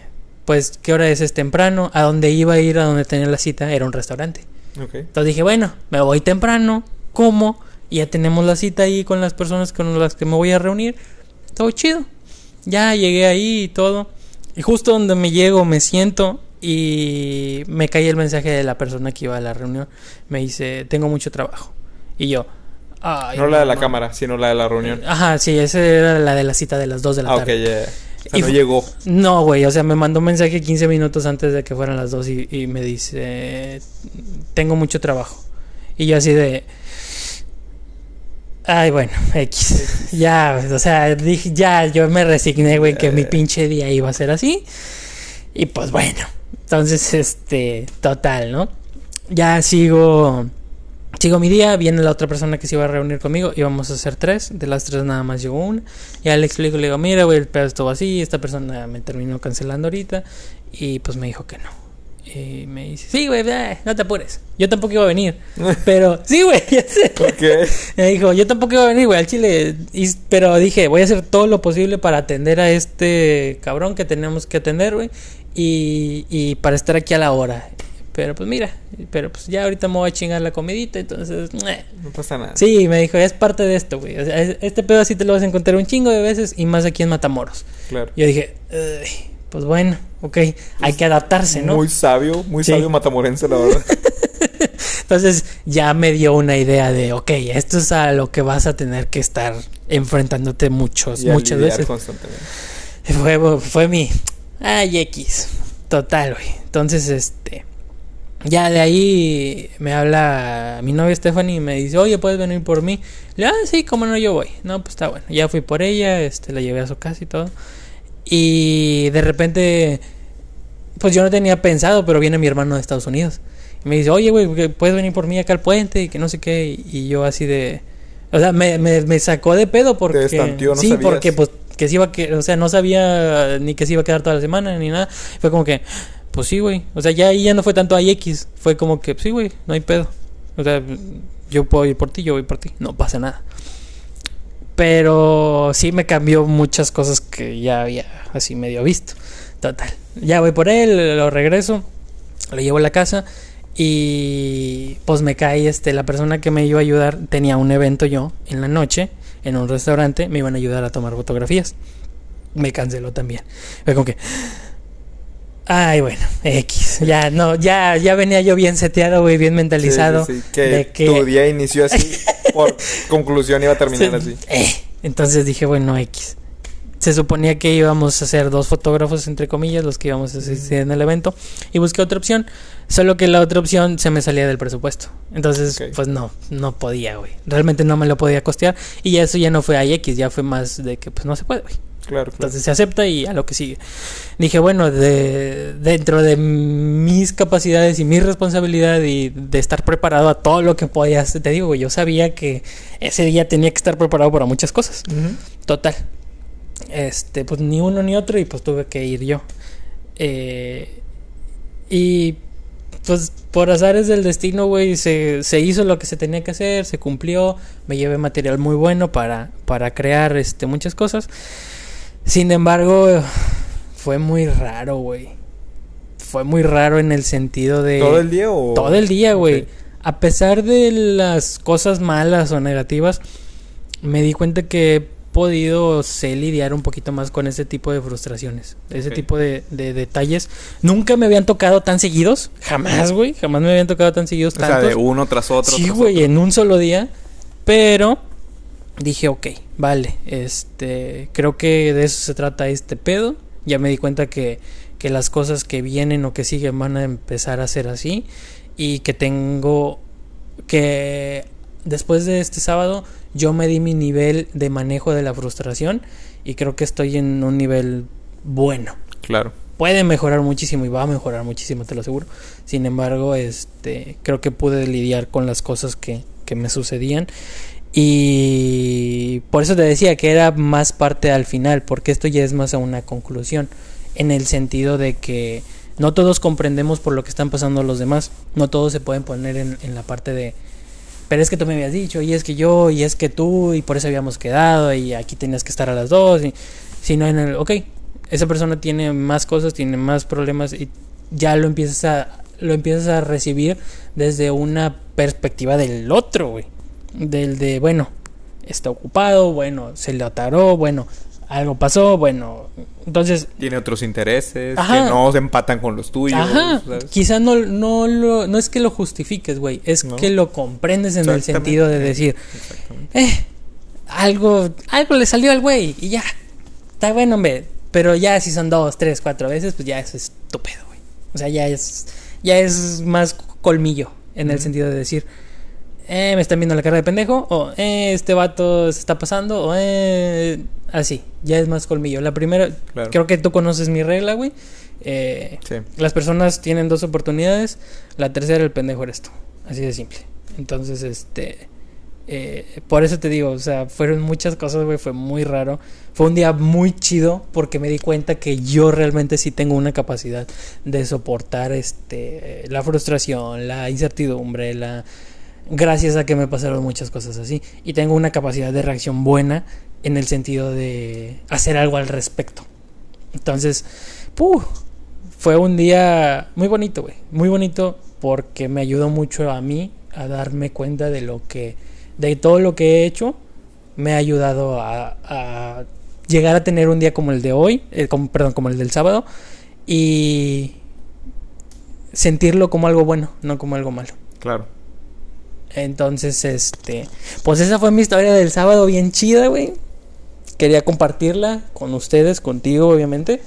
Pues, ¿qué hora es? Es temprano. A donde iba a ir, a donde tenía la cita, era un restaurante. Ok. Entonces dije, bueno, me voy temprano, como, y ya tenemos la cita ahí con las personas con las que me voy a reunir. Todo chido. Ya llegué ahí y todo. Y justo donde me llego, me siento y me cae el mensaje de la persona que iba a la reunión. Me dice, tengo mucho trabajo. Y yo, ay, no la de la cámara, sino la de la reunión. Ajá, sí, esa era la de la cita de las 2 de la Ah, ok, tarde. ya. ya. O sea, Y no llegó. No, güey, o sea, me mandó un mensaje 15 minutos antes de que fueran las 2 y, y me dice, tengo mucho trabajo. Y yo así de... Ay, bueno, X. Ya, o sea, dije, ya, yo me resigné, güey, que mi pinche día iba a ser así. Y pues bueno, entonces, este, total, ¿no? Ya sigo, sigo mi día, viene la otra persona que se iba a reunir conmigo, íbamos a hacer tres, de las tres nada más llegó una. Ya le explico, le digo, mira, güey, el pedo estuvo así, esta persona me terminó cancelando ahorita y pues me dijo que no. Y me dice, sí, güey, no te apures. Yo tampoco iba a venir. Pero, sí, güey, ya sé. Ok. Me dijo, yo tampoco iba a venir, güey, al chile. Y- pero dije, voy a hacer todo lo posible para atender a este cabrón que tenemos que atender, güey. Y, y para estar aquí a la hora. Pero pues mira, pero pues ya ahorita me voy a chingar la comidita, entonces... No pasa nada. Sí, me dijo, es parte de esto, güey. O sea, es- este pedo así te lo vas a encontrar un chingo de veces y más aquí en Matamoros. Claro. Yo dije, "Ay, pues bueno, ok, hay que adaptarse, ¿no? Muy sabio, muy Sí. sabio matamorense, la verdad. Entonces ya me dio una idea de, ok, esto es a lo que vas a tener que estar enfrentándote muchos, Y muchas veces. constantemente. Fue, fue mi, ay, X, total, güey. Entonces, este, ya de ahí me habla mi novia Stephanie y me dice, oye, ¿puedes venir por mí? Le digo, ah, sí, cómo no, yo voy. No, pues está bueno. Ya fui por ella, este, la llevé a su casa y todo. Y de repente, pues yo no tenía pensado, pero viene mi hermano de Estados Unidos. Y me dice, oye, güey, ¿puedes venir por mí acá al puente? Y que no sé qué. Y yo así de... O sea, me, me, me sacó de pedo porque... destanteó, no sí, sabías. porque pues que se iba a que... O sea, no sabía ni que se iba a quedar toda la semana ni nada. Fue como que... Pues sí, güey. O sea, ya ahí ya no fue tanto X. Fue como que, sí, güey, no hay pedo. O sea, yo puedo ir por ti, yo voy por ti. No pasa nada. Pero sí me cambió muchas cosas que ya había así medio visto. Total. Ya voy por él, lo regreso, lo llevo a la casa y pues me cae este la persona que me iba a ayudar tenía un evento yo en la noche en un restaurante, me iban a ayudar a tomar fotografías. Me canceló también. Fue como que Ay, bueno, X. Ya no, ya ya venía yo bien seteado, güey, bien mentalizado Sí, sí, sí, Que, de que tu día inició así. por conclusión iba a terminar Sí, así. eh, Entonces dije, bueno, X. Se suponía que íbamos a ser dos fotógrafos, entre comillas, los que íbamos a asistir en el evento. Y busqué otra opción. Solo que la otra opción se me salía del presupuesto. Entonces, pues no, no podía, güey. Realmente no me lo podía costear. Y eso ya no fue a X, ya fue más de que, pues no se puede, güey. Claro, claro. Entonces se acepta y a lo que sigue. Dije, bueno, de, dentro de mis capacidades y mi responsabilidad y de estar preparado a todo lo que podía te digo, güey, yo sabía que ese día tenía que estar preparado para muchas cosas. Total. Este, pues ni uno ni otro y pues tuve que ir yo. Eh, y pues por azares del destino, güey, se, se hizo lo que se tenía que hacer, se cumplió, me llevé material muy bueno para, para crear este, muchas cosas. Sin embargo, fue muy raro, güey. Fue muy raro en el sentido de... ¿Todo el día o...? Todo el día, güey. A pesar de las cosas malas o negativas, me di cuenta que podido sé lidiar un poquito más con ese tipo de frustraciones, ese tipo de, de detalles. Nunca me habían tocado tan seguidos, jamás, güey, jamás me habían tocado tan seguidos O sea, tantos. de uno tras otro. sí, güey, en un solo día, pero dije, ok, vale, este, creo que de eso se trata este pedo. Ya me di cuenta que, que las cosas que vienen o que siguen van a empezar a ser así y que tengo que después de este sábado yo me di mi nivel de manejo de la frustración y creo que estoy en un nivel bueno. Claro. Puede mejorar muchísimo y va a mejorar muchísimo, te lo aseguro. Sin embargo, este creo que pude lidiar con las cosas que, que me sucedían y por eso te decía que era más parte al final, porque esto ya es más a una conclusión, en el sentido de que no todos comprendemos por lo que están pasando los demás, no todos se pueden poner en, en la parte de, pero es que tú me habías dicho, y es que yo, y es que tú, y por eso habíamos quedado, y aquí tenías que estar a las dos, y, sino en el, ok, esa persona tiene más cosas, tiene más problemas, y ya lo empiezas a, lo empiezas a recibir desde una perspectiva del otro, güey. Del de, bueno, está ocupado, bueno, se le ataró, bueno, algo pasó, bueno. Entonces, Tiene otros intereses Ajá. que no se empatan con los tuyos. ajá, ¿sabes? quizá no, no, lo, no es que lo justifiques, güey, es No. que lo comprendes en el sentido de decir, eh, algo, algo le salió al güey y ya, está bueno, hombre. Pero ya si son dos, tres, cuatro veces, pues ya es estúpido, güey. O sea, ya es, ya es más colmillo en el sentido de decir, eh, me están viendo la cara de pendejo, o eh, este vato se está pasando, o eh, así, ya es más colmillo. La primera, Claro. creo que tú conoces mi regla, güey. Eh, Sí. las personas tienen dos oportunidades, la tercera el pendejo eres tú, así de simple. Entonces, este, eh, por eso te digo, o sea, fueron muchas cosas, güey, fue muy raro. Fue un día muy chido porque me di cuenta que yo realmente sí tengo una capacidad de soportar, este, la frustración, la incertidumbre, la gracias a que me pasaron muchas cosas así y tengo una capacidad de reacción buena en el sentido de hacer algo al respecto. Entonces, ¡puh! fue un día muy bonito, güey. Muy bonito porque me ayudó mucho a mí a darme cuenta de lo que, de todo lo que he hecho. Me ha ayudado a, a llegar a tener un día como el de hoy, eh, como- perdón, como el del sábado, y sentirlo como algo bueno, no como algo malo. Claro. Entonces, este, pues esa fue mi historia del sábado bien chida, güey. Quería compartirla con ustedes, contigo, obviamente.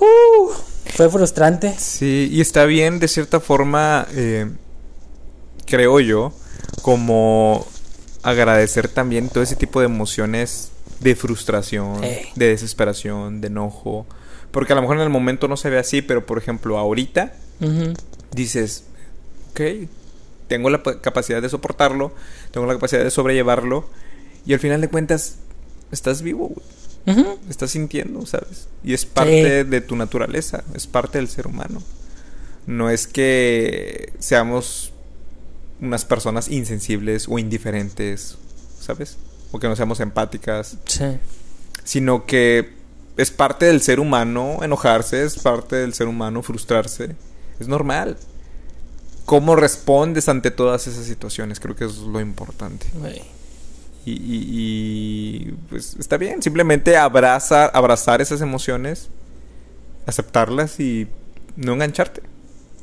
Uh, fue frustrante. Sí, y está bien de cierta forma, eh, creo yo, como agradecer también todo ese tipo de emociones de frustración, Ey. de desesperación, de enojo. Porque a lo mejor en el momento no se ve así, pero por ejemplo ahorita Ujú. dices, ok, tengo la pa- capacidad de soportarlo, tengo la capacidad de sobrellevarlo, y al final de cuentas, estás vivo, güey. Estás sintiendo, ¿sabes? Y es parte de tu naturaleza, es parte del ser humano. No es que seamos unas personas insensibles o indiferentes, ¿sabes? O que no seamos empáticas, Sí. sino que es parte del ser humano enojarse, es parte del ser humano frustrarse, es normal. ¿Cómo respondes ante todas esas situaciones? Creo que eso es lo importante. Y, y- y, pues está bien, simplemente abrazar, abrazar esas emociones, aceptarlas y no engancharte.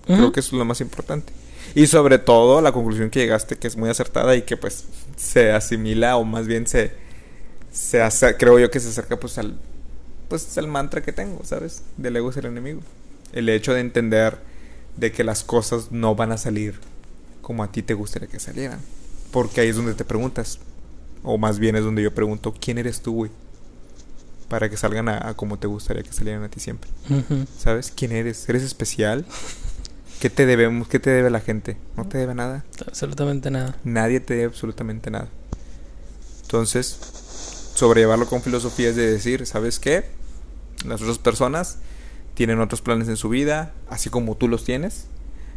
Creo que eso es lo más importante. Y sobre todo la conclusión que llegaste, que es muy acertada y que pues se asimila o más bien se, se hace, creo yo que se acerca pues al, pues al mantra que tengo, ¿sabes? Del ego es el enemigo. El hecho de entender de que las cosas no van a salir como a ti te gustaría que salieran. Porque ahí es donde te preguntas, o más bien es donde yo pregunto, ¿quién eres tú, güey? para que salgan a, a como te gustaría que salieran a ti siempre. ¿Sabes quién eres? ¿Eres especial? ¿Qué te debemos? ¿Qué te debe la gente? No te debe nada. Absolutamente nada. Nadie te debe absolutamente nada. Entonces, sobrellevarlo con filosofía es de decir, ¿sabes qué? Las otras personas tienen otros planes en su vida, así como tú los tienes.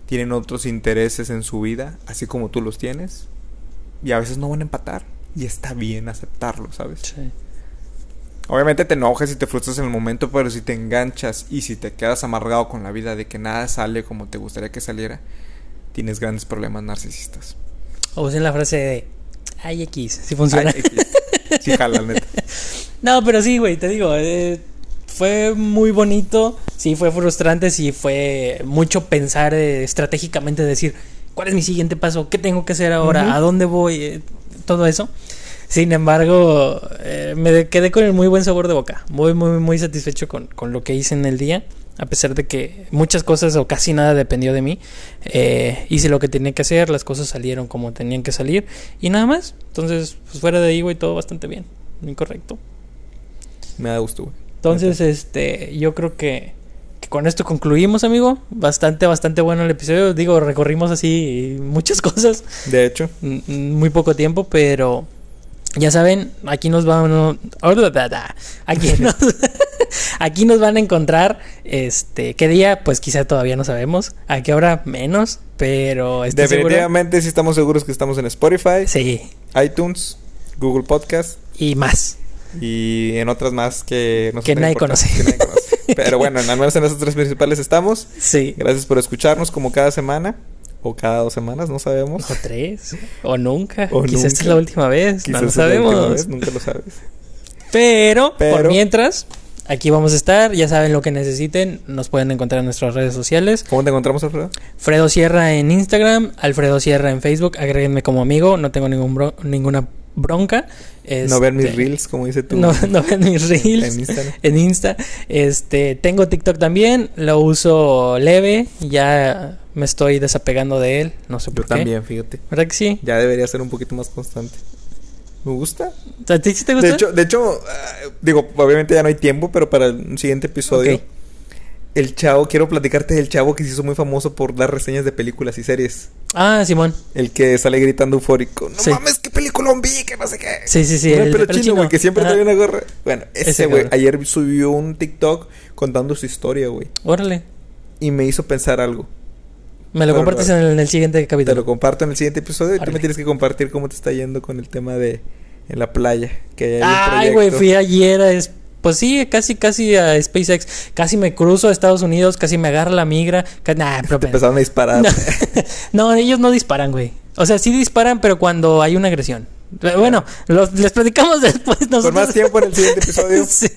Tienen otros intereses en su vida, así como tú los tienes. Y a veces no van a empatar. Y está bien aceptarlo, ¿sabes? Sí. Obviamente te enojas y te frustras en el momento, pero si te enganchas y si te quedas amargado con la vida de que nada sale como te gustaría que saliera, tienes grandes problemas narcisistas. O usen la frase de ay X, si funciona. Ay, X. sí, jala, neta. No, pero sí, güey, te digo, eh, fue muy bonito, sí fue frustrante, sí fue mucho pensar eh, estratégicamente, decir, ¿cuál es mi siguiente paso? ¿Qué tengo que hacer ahora? ¿A dónde voy? Eh, todo eso. Sin embargo, eh, me quedé con el muy buen sabor de boca, muy, muy, muy satisfecho con, con lo que hice en el día. A pesar de que muchas cosas o casi nada dependió de mí, eh, hice lo que tenía que hacer, las cosas salieron como tenían que salir y nada más. Entonces, pues fuera de ahí, güey, todo bastante bien, muy correcto. Me da gusto, güey. Entonces, este, yo creo que con esto concluimos, amigo. Bastante, bastante bueno el episodio. Digo, recorrimos así muchas cosas, De hecho, muy poco tiempo, pero ya saben, aquí nos van, aquí nos, aquí nos van a encontrar, este, qué día, pues quizá todavía no sabemos, a qué hora menos, pero estoy seguro. definitivamente sí estamos seguros que estamos en Spotify, Sí, iTunes, Google Podcast y más. y en otras más que no Que nadie conoce. que nadie conoce. Pero bueno, al menos en esas tres principales estamos. Sí. Gracias por escucharnos como cada semana o cada dos semanas, no sabemos. O tres, o nunca. O Quizás esta es nunca. la última vez, Quizás no lo sabemos. vez, nunca lo sabes. Pero, Pero- por mientras, aquí vamos a estar. Ya saben lo que necesiten. Nos pueden encontrar en nuestras redes sociales. ¿Cómo te encontramos, Alfredo? Fredo Sierra en Instagram, Alfredo Sierra en Facebook. Agréguenme como amigo. No tengo ningún bro- ninguna bronca. No ver mis Este, reels, como dice tú. No, no ven mis reels. En Insta. Este, tengo TikTok también. Lo uso leve. Ya me estoy desapegando de él. No sé Yo por qué. también, fíjate. ¿Verdad que sí? Ya debería ser un poquito más constante. Me gusta. ¿A ti sí te gusta? De hecho, de hecho ah, digo, obviamente ya no hay tiempo, pero para el siguiente episodio. El chavo, quiero platicarte del chavo que se hizo muy famoso por dar reseñas de películas y series. Ah, Simón. El que sale gritando eufórico. No Sí. mames, qué película vi, que no sé qué. Sí, sí, sí. El pelo chino, güey, que siempre trae una gorra. Bueno, Ese güey, ayer subió un TikTok contando su historia, güey. Órale. Y me hizo pensar algo. Me lo Pero compartes en el, en el siguiente Te capítulo. lo comparto en el siguiente episodio y tú me tienes que compartir cómo te está yendo con el tema de en la playa. Que hay un Ay, güey, fui ayer a... es- Pues sí, casi, casi a SpaceX. Casi me cruzo a Estados Unidos, casi me agarra la migra. Nah, pero... Te empezaron a disparar. No. no, ellos no disparan, güey. O sea, sí disparan, pero cuando hay una agresión. Eh, Bueno, los- les platicamos después nosotros. Con más tiempo en el siguiente episodio. sí,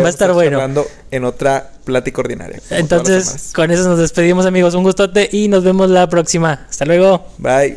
va a estar bueno. Hablando en otra plática ordinaria. Entonces, con eso nos despedimos, amigos. Un gustote y nos vemos la próxima. Hasta luego. Bye.